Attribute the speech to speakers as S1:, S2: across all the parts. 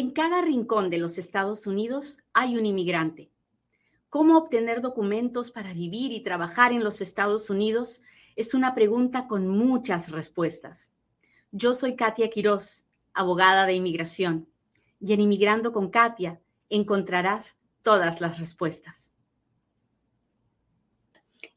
S1: En cada rincón de los Estados Unidos hay un inmigrante. ¿Cómo obtener documentos para vivir y trabajar en los Estados Unidos? Es una pregunta con muchas respuestas. Yo soy Katia Quiroz, abogada de inmigración, y en Inmigrando con Katia encontrarás todas las respuestas.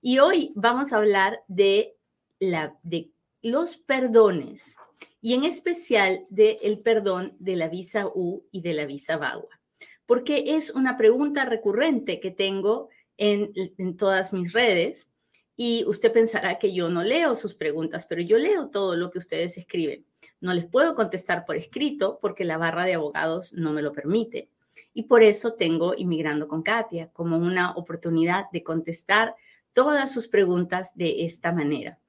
S1: Y hoy vamos a hablar de, de los perdones y en especial del perdón de la visa U y de la visa VAWA, porque es una pregunta recurrente que tengo en, en todas mis redes y usted pensará que yo no leo sus preguntas, pero yo leo todo lo que ustedes escriben. No les puedo contestar por escrito porque la barra de abogados no me lo permite. Y por eso tengo Inmigrando con Katia como una oportunidad de contestar todas sus preguntas de esta manera.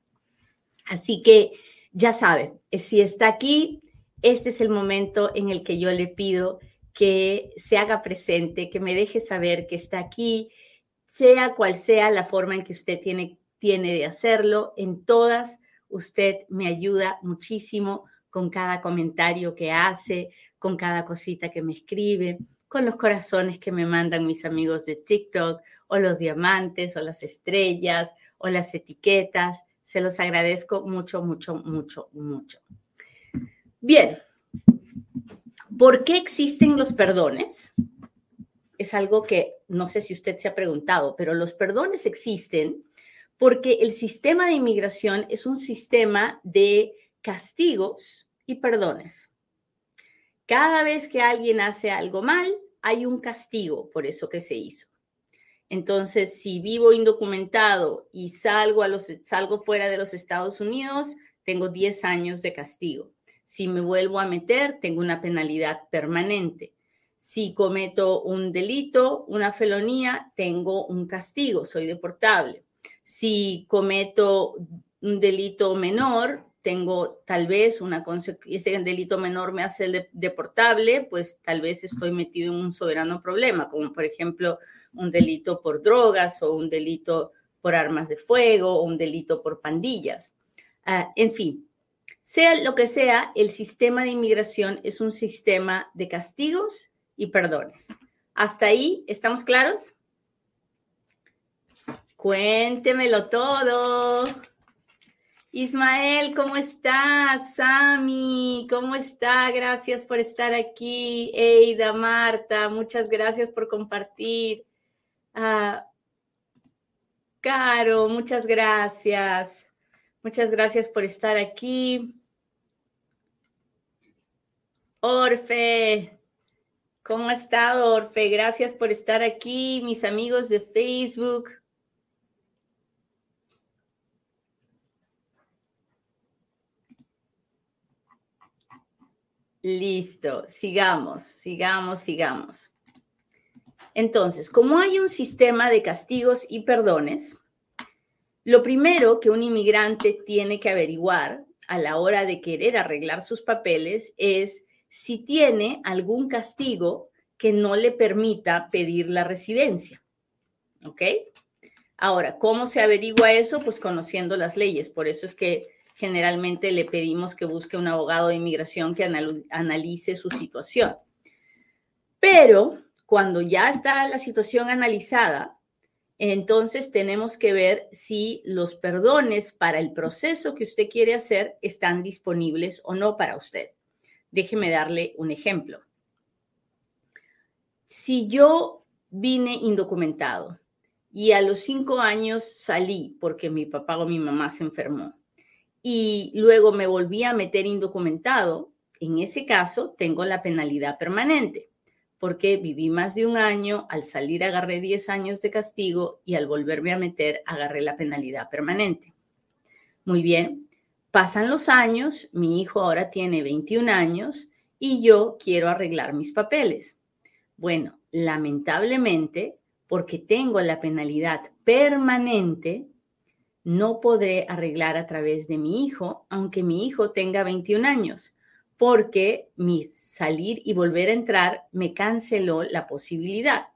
S1: Así que ya sabe, eh, si está aquí, este es el momento en el que yo le pido que se haga presente, que me deje saber que está aquí, sea cual sea la forma en que usted tiene, tiene de hacerlo, en todas usted me ayuda muchísimo con cada comentario que hace, con cada cosita que me escribe, con los corazones que me mandan mis amigos de TikTok, o los diamantes, o las estrellas, o las etiquetas. Se los agradezco mucho, mucho, mucho, mucho. Bien, ¿por qué existen los perdones? Es algo que no sé si usted se ha preguntado, pero los perdones existen porque el sistema de inmigración es un sistema de castigos y perdones. Cada vez que alguien hace algo mal, hay un castigo por eso que se hizo. Entonces, si vivo indocumentado y salgo, a los, salgo fuera de los Estados Unidos, tengo 10 años de castigo. Si me vuelvo a meter, tengo una penalidad permanente. Si cometo un delito, una felonía, tengo un castigo, soy deportable. Si cometo un delito menor, tengo tal vez una ese delito menor me hace deportable, pues tal vez estoy metido en un soberano problema, como por ejemplo un delito por drogas o un delito por armas de fuego o un delito por pandillas. Ah, en fin, sea lo que sea, el sistema de inmigración es un sistema de castigos y perdones. ¿Hasta ahí estamos claros? Cuéntemelo todo. Ismael, ¿cómo estás? Sami, ¿cómo está? Gracias por estar aquí. Eida, Marta, muchas gracias por compartir. Ah, Caro, muchas gracias. Muchas gracias por estar aquí. Orfe, ¿cómo ha estado, Orfe? Gracias por estar aquí, mis amigos de Facebook. Listo, sigamos, sigamos, sigamos. Entonces, como hay un sistema de castigos y perdones, lo primero que un inmigrante tiene que averiguar a la hora de querer arreglar sus papeles es si tiene algún castigo que no le permita pedir la residencia. ¿Ok? Ahora, ¿cómo se averigua eso? Pues conociendo las leyes. Por eso es que generalmente le pedimos que busque un abogado de inmigración que analice su situación. Pero cuando ya está la situación analizada, entonces tenemos que ver si los perdones para el proceso que usted quiere hacer están disponibles o no para usted. Déjeme darle un ejemplo. Si yo vine indocumentado y a los cinco años salí porque mi papá o mi mamá se enfermó y luego me volví a meter indocumentado, en ese caso tengo la penalidad permanente, porque viví más de un año, al salir agarré 10 años de castigo y al volverme a meter agarré la penalidad permanente. Muy bien, pasan los años, mi hijo ahora tiene 21 años y yo quiero arreglar mis papeles. Bueno, lamentablemente, porque tengo la penalidad permanente, no podré arreglar a través de mi hijo, aunque mi hijo tenga 21 años, porque mi salir y volver a entrar me canceló la posibilidad.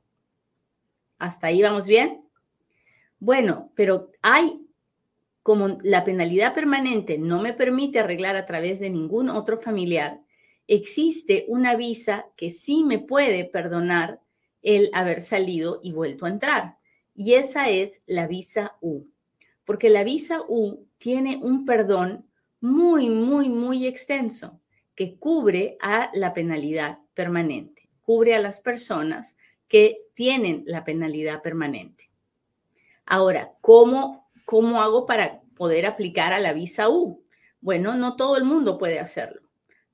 S1: ¿Hasta ahí vamos bien? Bueno, pero hay, como la penalidad permanente no me permite arreglar a través de ningún otro familiar, existe una visa que sí me puede perdonar el haber salido y vuelto a entrar. Y esa es la visa U. Porque la visa U tiene un perdón muy, muy, muy extenso que cubre a la penalidad permanente, cubre a las personas que tienen la penalidad permanente. Ahora, ¿cómo, cómo hago para poder aplicar a la visa U? Bueno, no todo el mundo puede hacerlo.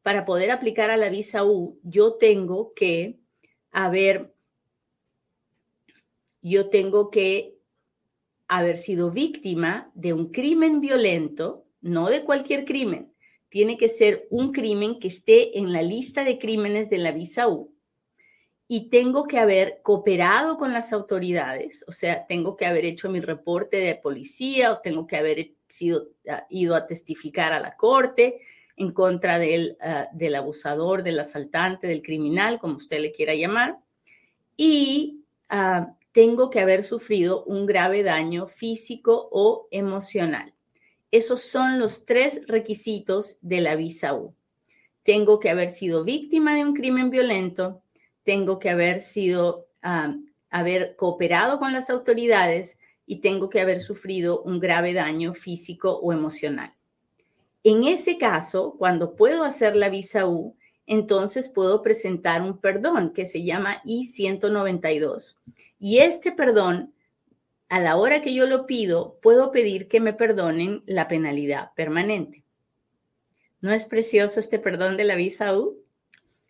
S1: Para poder aplicar a la visa U, yo tengo que haber, yo tengo que haber sido víctima de un crimen violento, no de cualquier crimen, tiene que ser un crimen que esté en la lista de crímenes de la visa U y tengo que haber cooperado con las autoridades, o sea, tengo que haber hecho mi reporte de policía o tengo que haber sido, ah, ido a testificar a la corte en contra del, ah, del abusador, del asaltante, del criminal, como usted le quiera llamar, y ah, tengo que haber sufrido un grave daño físico o emocional. Esos son los tres requisitos de la visa U. Tengo que haber sido víctima de un crimen violento, tengo que haber sido, haber cooperado con las autoridades y tengo que haber sufrido un grave daño físico o emocional. En ese caso, cuando puedo hacer la visa U, entonces puedo presentar un perdón que se llama I-192. Y este perdón a la hora que yo lo pido, puedo pedir que me perdonen la penalidad permanente. ¿No es precioso este perdón de la visa U?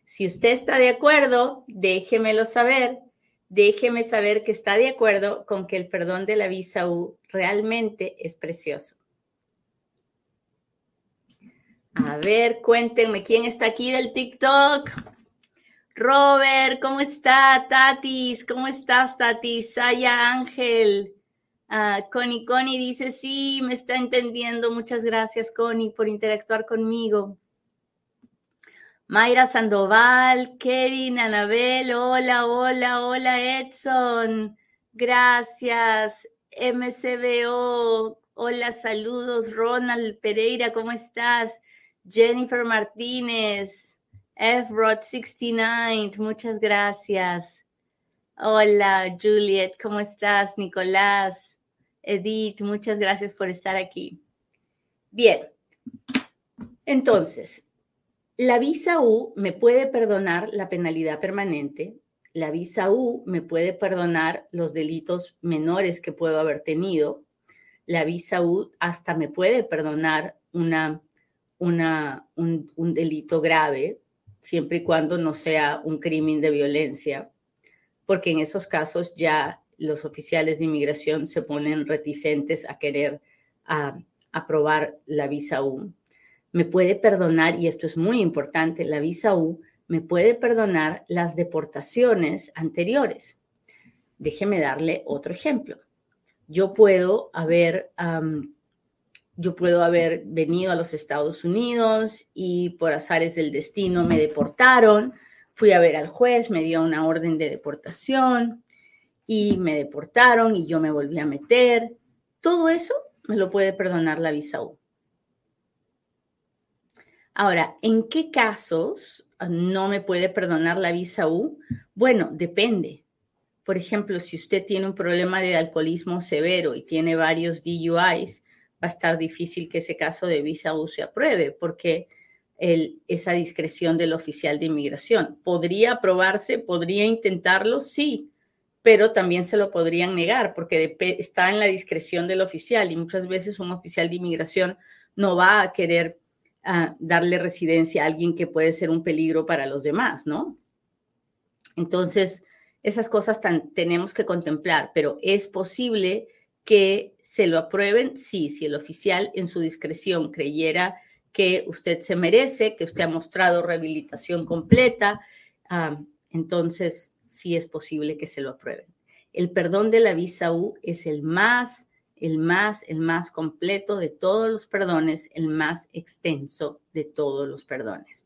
S1: Si usted está de acuerdo, déjemelo saber. Déjeme saber que está de acuerdo con que el perdón de la visa U realmente es precioso. A ver, cuéntenme quién está aquí del TikTok. Robert, ¿cómo está? Tatis, ¿cómo estás, Tatis? Saya Ángel. Uh, Connie, Connie dice, sí, me está entendiendo. Muchas gracias, Connie, por interactuar conmigo. Mayra Sandoval, Kevin, Anabel, hola, hola, hola, Edson. Gracias. MCBO, hola, saludos. Ronald Pereira, ¿cómo estás? Jennifer Martínez. F-Rod69, muchas gracias. Hola, Juliet, ¿cómo estás? Nicolás, Edith, muchas gracias por estar aquí. Bien, entonces, la visa U me puede perdonar la penalidad permanente, la visa U me puede perdonar los delitos menores que puedo haber tenido, la visa U hasta me puede perdonar una, un, un delito grave, siempre y cuando no sea un crimen de violencia, porque en esos casos ya los oficiales de inmigración se ponen reticentes a querer aprobar la visa U. Me puede perdonar, y esto es muy importante, la visa U me puede perdonar las deportaciones anteriores. Déjeme darle otro ejemplo. Yo puedo haber yo puedo haber venido a los Estados Unidos y por azares del destino me deportaron. Fui a ver al juez, me dio una orden de deportación y me deportaron y yo me volví a meter. Todo eso me lo puede perdonar la visa U. Ahora, ¿en qué casos no me puede perdonar la visa U? Bueno, depende. Por ejemplo, si usted tiene un problema de alcoholismo severo y tiene varios DUIs, va a estar difícil que ese caso de visa U se apruebe porque esa discreción del oficial de inmigración. ¿Podría aprobarse? ¿Podría intentarlo? Sí, pero también se lo podrían negar porque está en la discreción del oficial y muchas veces un oficial de inmigración no va a querer ah, darle residencia a alguien que puede ser un peligro para los demás, ¿no? Entonces, esas cosas tenemos que contemplar, pero es posible que se lo aprueben, sí, si el oficial en su discreción creyera que usted se merece, que usted ha mostrado rehabilitación completa, ah, entonces sí es posible que se lo aprueben. El perdón de la visa U es el más, el más, el más completo de todos los perdones, el más extenso de todos los perdones.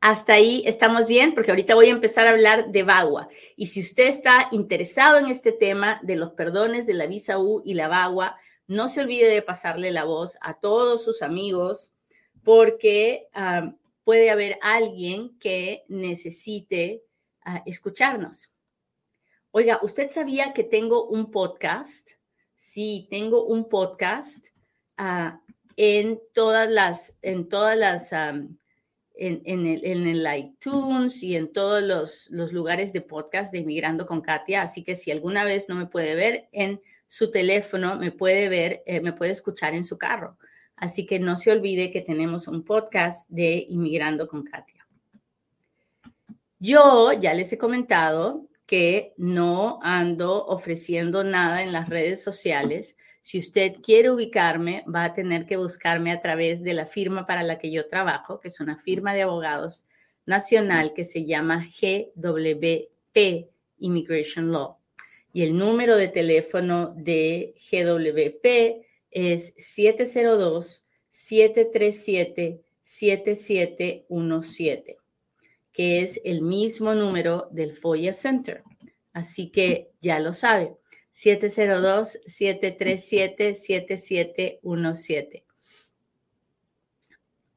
S1: Hasta ahí estamos bien, porque ahorita voy a empezar a hablar de VAGUA. Y si usted está interesado en este tema de los perdones de la visa U y la VAGUA, no se olvide de pasarle la voz a todos sus amigos, porque puede haber alguien que necesite ah, escucharnos. Oiga, ¿usted sabía que tengo un podcast? Sí, tengo un podcast ah, en todas las, en todas las, en, el, en, el, iTunes y en todos los, los lugares de podcast de Inmigrando con Katia. Así que si alguna vez no me puede ver en su teléfono, me puede ver, eh, me puede escuchar en su carro. Así que no se olvide que tenemos un podcast de Inmigrando con Katia. Yo ya les he comentado que no ando ofreciendo nada en las redes sociales. Si usted quiere ubicarme, va a tener que buscarme a través de la firma para la que yo trabajo, que es una firma de abogados nacional que se llama GWP Immigration Law y el número de teléfono de GWP es 702-737-7717, que es el mismo número del FOIA Center. Así que ya lo sabe, 702-737-7717.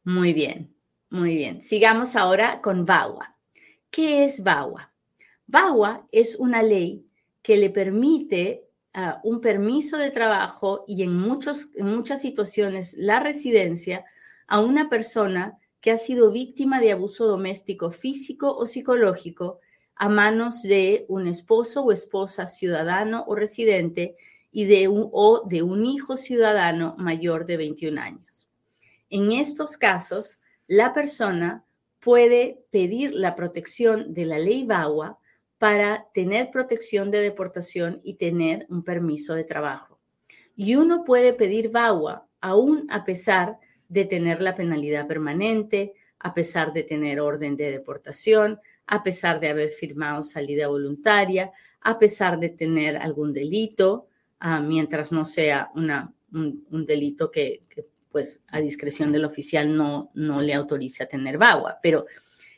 S1: Muy bien, muy bien. Sigamos ahora con VAWA. ¿Qué es VAWA? VAWA es una ley que le permite ah, un permiso de trabajo y en, muchos, en muchas situaciones la residencia a una persona que ha sido víctima de abuso doméstico físico o psicológico a manos de un esposo o esposa ciudadano o residente y de un, o de un hijo ciudadano mayor de 21 años. En estos casos, la persona puede pedir la protección de la ley BAWA para tener protección de deportación y tener un permiso de trabajo. Y uno puede pedir VAWA aún a pesar de tener la penalidad permanente, a pesar de tener orden de deportación, a pesar de haber firmado salida voluntaria, a pesar de tener algún delito, ah, mientras no sea una, un, delito que, pues a discreción del oficial no, no le autorice a tener VAWA. Pero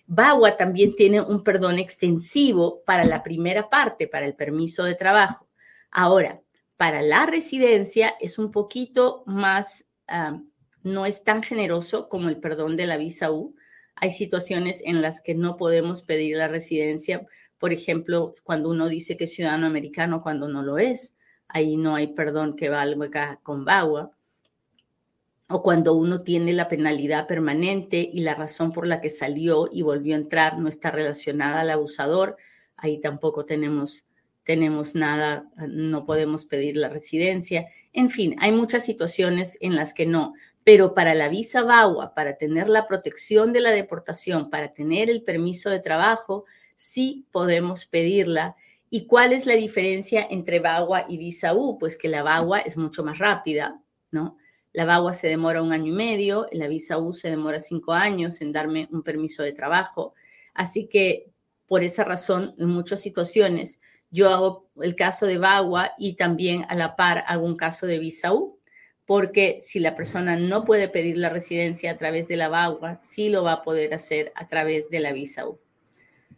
S1: Bagua también tiene un perdón extensivo para la primera parte, para el permiso de trabajo. Ahora, para la residencia es un poquito más, ah, no es tan generoso como el perdón de la visa U. Hay situaciones en las que no podemos pedir la residencia, por ejemplo, cuando uno dice que es ciudadano americano cuando no lo es. Ahí no hay perdón que valga con Bagua o cuando uno tiene la penalidad permanente y la razón por la que salió y volvió a entrar no está relacionada al abusador, ahí tampoco tenemos, tenemos nada, no podemos pedir la residencia. En fin, hay muchas situaciones en las que no, pero para la visa VAWA, para tener la protección de la deportación, para tener el permiso de trabajo, sí podemos pedirla. ¿Y cuál es la diferencia entre VAWA y visa U? Pues que la VAWA es mucho más rápida, ¿no? La VAWA se demora un año y medio, la visa U se demora cinco años en darme un permiso de trabajo. Así que por esa razón, en muchas situaciones, yo hago el caso de VAWA y también a la par hago un caso de visa U, porque si la persona no puede pedir la residencia a través de la VAWA, sí lo va a poder hacer a través de la visa U.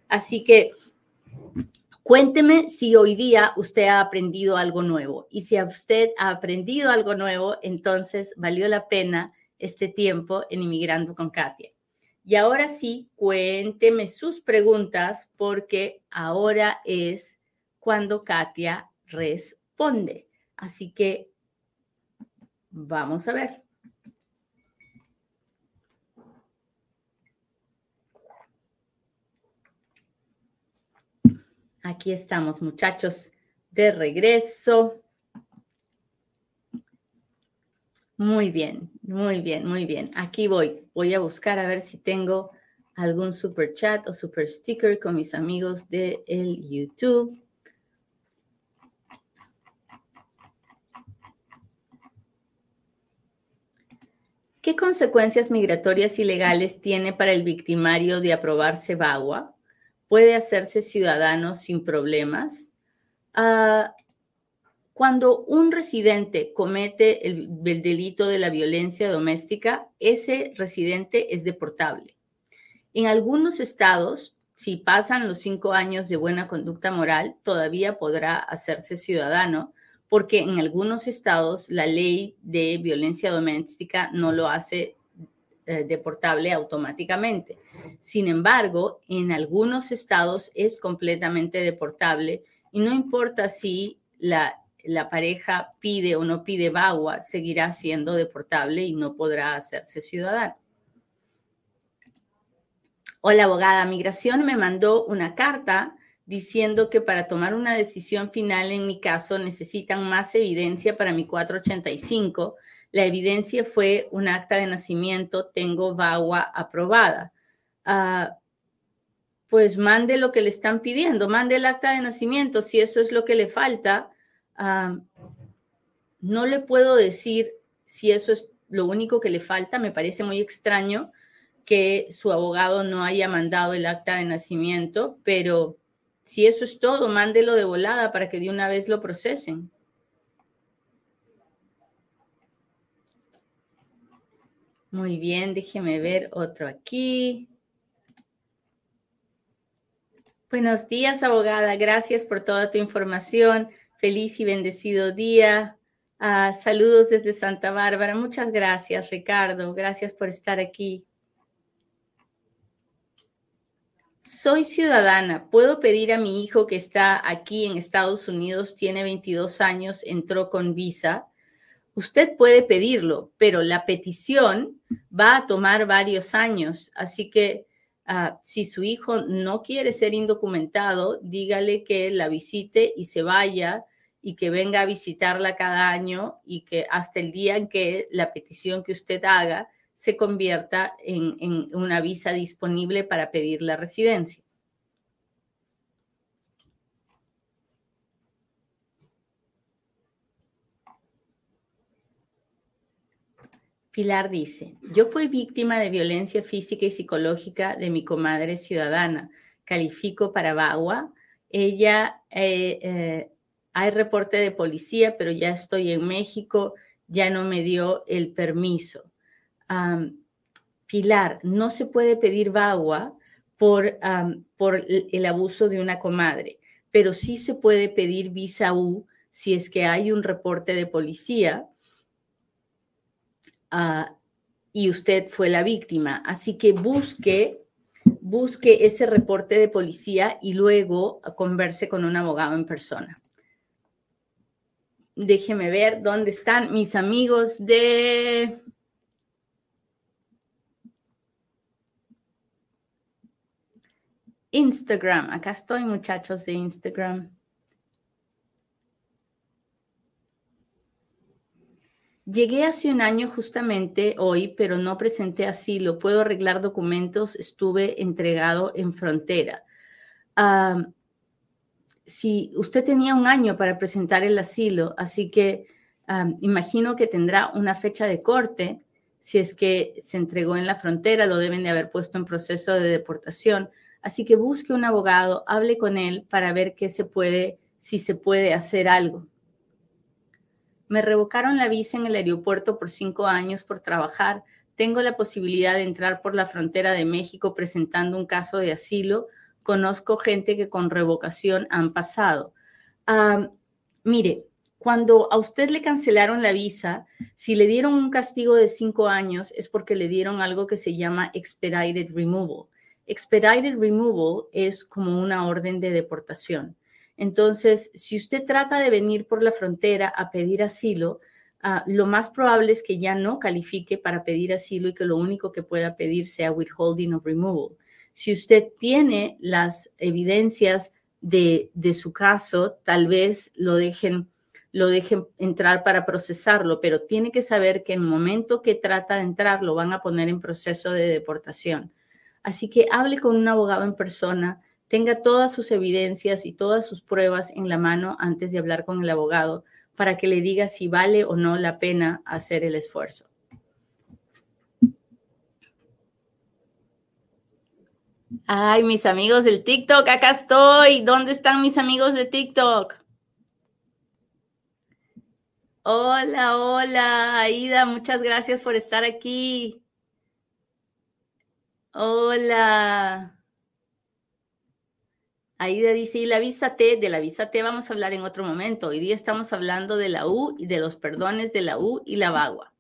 S1: Así que Cuénteme si hoy día usted ha aprendido algo nuevo y si usted ha aprendido algo nuevo, entonces valió la pena este tiempo en Inmigrando con Katia. Y ahora sí, cuénteme sus preguntas porque ahora es cuando Katia responde. Así que vamos a ver. Aquí estamos, muchachos, de regreso. Muy bien, muy bien, muy bien. Aquí voy. Voy a buscar a ver si tengo algún super chat o super sticker con mis amigos de el YouTube. ¿Qué consecuencias migratorias y legales tiene para el victimario de aprobarse VAWA? puede hacerse ciudadano sin problemas. Ah, cuando un residente comete el, delito de la violencia doméstica, ese residente es deportable. En algunos estados, si pasan los cinco años de buena conducta moral, todavía podrá hacerse ciudadano, porque en algunos estados la ley de violencia doméstica no lo hace eh, deportable automáticamente. Sin embargo, en algunos estados es completamente deportable y no importa si la, pareja pide o no pide VAWA, seguirá siendo deportable y no podrá hacerse ciudadano. Hola, abogada. Migración me mandó una carta diciendo que para tomar una decisión final en mi caso necesitan más evidencia para mi 485. La evidencia fue un acta de nacimiento, tengo VAWA aprobada. Ah, pues mande lo que le están pidiendo, mande el acta de nacimiento, si eso es lo que le falta. Ah, no le puedo decir si eso es lo único que le falta, me parece muy extraño que su abogado no haya mandado el acta de nacimiento, pero si eso es todo, mándelo de volada para que de una vez lo procesen. Muy bien, déjeme ver otro aquí. Buenos días, abogada. Gracias por toda tu información. Feliz y bendecido día. Ah, saludos desde Santa Bárbara. Muchas gracias, Ricardo. Gracias por estar aquí. Soy ciudadana. ¿Puedo pedir a mi hijo que está aquí en Estados Unidos, tiene 22 años, entró con visa? Usted puede pedirlo, pero la petición va a tomar varios años. Así que ah, si su hijo no quiere ser indocumentado, dígale que la visite y se vaya y que venga a visitarla cada año y que hasta el día en que la petición que usted haga se convierta en, una visa disponible para pedir la residencia. Pilar dice, yo fui víctima de violencia física y psicológica de mi comadre ciudadana. Califico para Bagua. Ella, eh, eh, hay reporte de policía, pero ya estoy en México, ya no me dio el permiso. Pilar, no se puede pedir VAWA por, por el abuso de una comadre, pero sí se puede pedir visa U si es que hay un reporte de policía ah, y usted fue la víctima. Así que busque, busque ese reporte de policía y luego converse con un abogado en persona. Déjeme ver dónde están mis amigos de Instagram. Acá estoy, muchachos de Instagram. Llegué hace un año justamente hoy, pero no presenté asilo. Puedo arreglar documentos. Estuve entregado en frontera. si usted tenía un año para presentar el asilo, así que imagino que tendrá una fecha de corte. Si es que se entregó en la frontera, lo deben de haber puesto en proceso de deportación. Así que busque un abogado, hable con él para ver qué se puede, si se puede hacer algo. Me revocaron la visa en el aeropuerto por cinco años por trabajar. Tengo la posibilidad de entrar por la frontera de México presentando un caso de asilo. Conozco gente que con revocación han pasado. mire, cuando a usted le cancelaron la visa, si le dieron un castigo de cinco años es porque le dieron algo que se llama expedited removal. Expedited removal es como una orden de deportación. Entonces, si usted trata de venir por la frontera a pedir asilo, ah, lo más probable es que ya no califique para pedir asilo y que lo único que pueda pedir sea withholding of removal. Si usted tiene las evidencias de, su caso, tal vez lo dejen, lo dejen entrar para procesarlo, pero tiene que saber que en el momento que trata de entrar lo van a poner en proceso de deportación. Así que hable con un abogado en persona, tenga todas sus evidencias y todas sus pruebas en la mano antes de hablar con el abogado para que le diga si vale o no la pena hacer el esfuerzo. Ay, mis amigos del TikTok, acá estoy. ¿Dónde están mis amigos de TikTok? Hola, hola, Aida, muchas gracias por estar aquí. Hola. Aida dice, y la visa T, de la visa T vamos a hablar en otro momento. Hoy día estamos hablando de la U y de los perdones de la U y la VAGUA.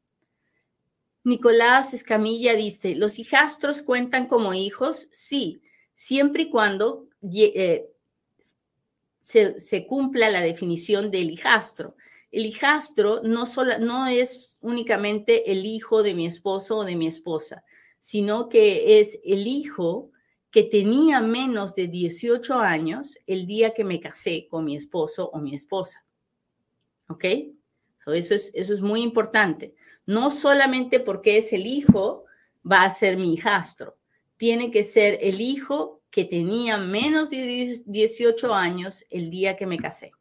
S1: Nicolás Escamilla dice, ¿los hijastros cuentan como hijos? Sí, siempre y cuando eh, se, cumpla la definición del hijastro. El hijastro no, no es únicamente el hijo de mi esposo o de mi esposa, sino que es el hijo que tenía menos de 18 años el día que me casé con mi esposo o mi esposa. ¿Ok? eso, es, eso es muy importante. No solamente porque es el hijo va a ser mi hijastro. Tiene que ser el hijo que tenía menos de 18 años el día que me casé.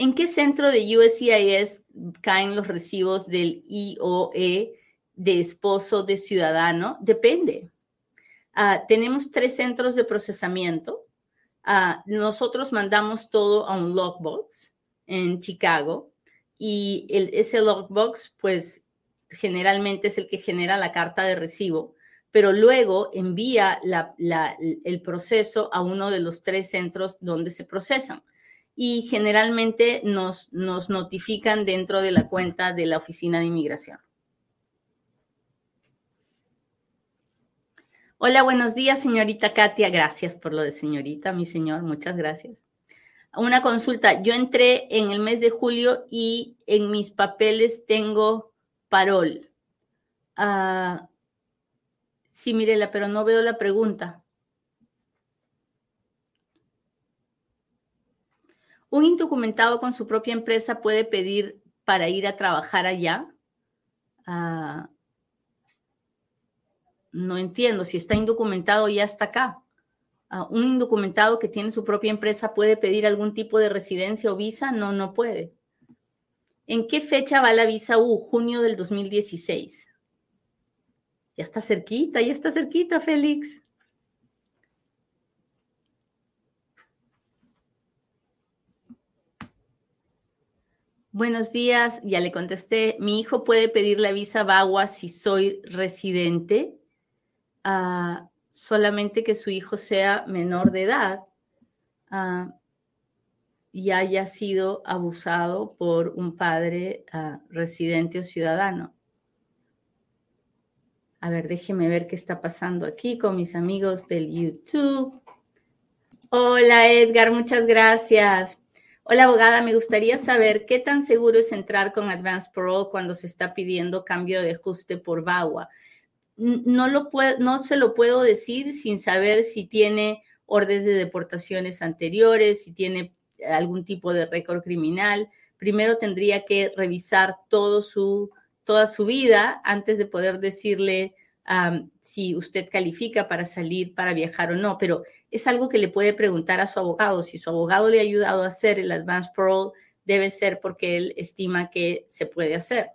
S1: ¿En qué centro de USCIS caen los recibos del IOE de esposo de ciudadano? Depende. Ah, tenemos tres centros de procesamiento. Ah, nosotros mandamos todo a un logbox en Chicago y el, ese logbox, pues generalmente es el que genera la carta de recibo, pero luego envía el proceso a uno de los tres centros donde se procesan. Y generalmente nos, nos notifican dentro de la cuenta de la Oficina de Inmigración. Hola, buenos días, señorita Katia. Gracias por lo de señorita, mi señor. Muchas gracias una consulta. Yo entré en el mes de julio y en mis papeles tengo parol. Ah, sí, Mirela, pero no veo la pregunta. ¿Un indocumentado con su propia empresa puede pedir para ir a trabajar allá? Ah, no entiendo. Si está indocumentado, ya está acá un indocumentado que tiene su propia empresa puede pedir algún tipo de residencia o visa? No, no puede. ¿En qué fecha va la visa U? Junio del 2016. Ya está cerquita, ya está cerquita, Félix. Buenos días, ya le contesté. Mi hijo puede pedir la visa VAWA si soy residente. Ah, solamente que su hijo sea menor de edad ah, y haya sido abusado por un padre ah, residente o ciudadano. A ver, déjeme ver qué está pasando aquí con mis amigos del YouTube. Hola Edgar, muchas gracias. Hola abogada, me gustaría saber qué tan seguro es entrar con Advanced Parole cuando se está pidiendo cambio de ajuste por VAWA. No, lo no se lo puedo decir sin saber si tiene órdenes de deportaciones anteriores, si tiene algún tipo de récord criminal. Primero tendría que revisar toda su vida antes de poder decirle si usted califica para salir, para viajar o no, pero es algo que le puede preguntar a su abogado. Si su abogado le ha ayudado a hacer el advance parole, debe ser porque él estima que se puede hacer.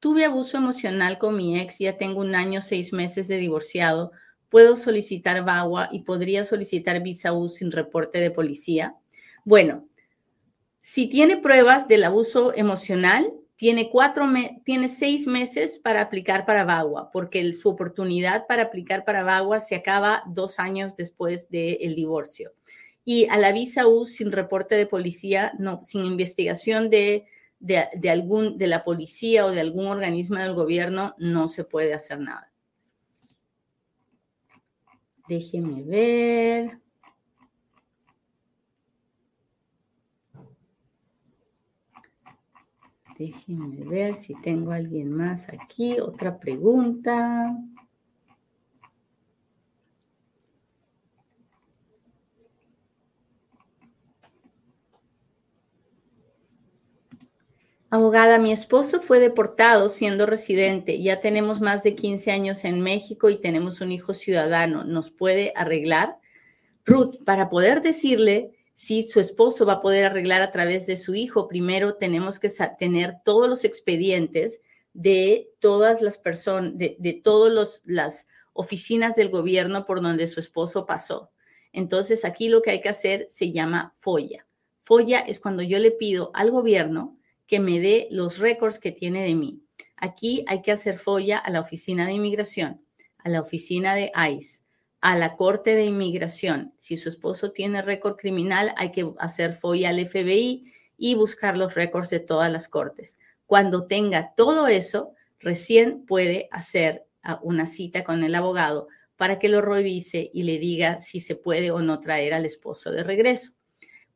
S1: Tuve abuso emocional con mi ex, ya tengo un año, seis meses de divorciado. ¿Puedo solicitar VAWA y podría solicitar visa U sin reporte de policía? Bueno, si tiene pruebas del abuso emocional, tiene, cuatro tiene seis meses para aplicar para VAWA, porque su oportunidad para aplicar para VAWA se acaba dos años después del divorcio. Y a la visa U sin reporte de policía, sin investigación de de, algún, de la policía o de algún organismo del gobierno, no se puede hacer nada. Déjeme ver. Déjenme ver si tengo alguien más aquí. Otra pregunta. Abogada, mi esposo fue deportado siendo residente. Ya tenemos más de 15 años en México y tenemos un hijo ciudadano. ¿Nos puede arreglar? Ruth, para poder decirle si su esposo va a poder arreglar a través de su hijo, primero tenemos que tener todos los expedientes de todas las personas, de, de todas las oficinas del gobierno por donde su esposo pasó. Entonces, aquí lo que hay que hacer se llama FOIA. FOIA es cuando yo le pido al gobierno que me dé los récords que tiene de mí. Aquí hay que hacer folla a la oficina de inmigración, a la oficina de ICE, a la corte de inmigración. Si su esposo tiene récord criminal, hay que hacer folla al FBI y buscar los récords de todas las cortes. Cuando tenga todo eso, recién puede hacer ah, una cita con el abogado para que lo revise y le diga si se puede o no traer al esposo de regreso.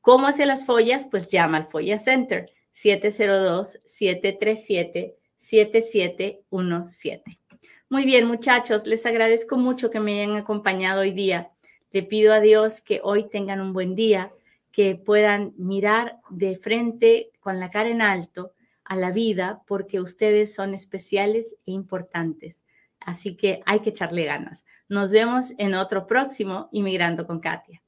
S1: ¿Cómo hace las follas? Pues llama al Folla Center 702-737-7717. Muy bien, muchachos, les agradezco mucho que me hayan acompañado hoy día. Le pido a Dios que hoy tengan un buen día, que puedan mirar de frente con la cara en alto a la vida, porque ustedes son especiales e importantes. Así que hay que echarle ganas. Nos vemos en otro próximo Inmigrando con Katia.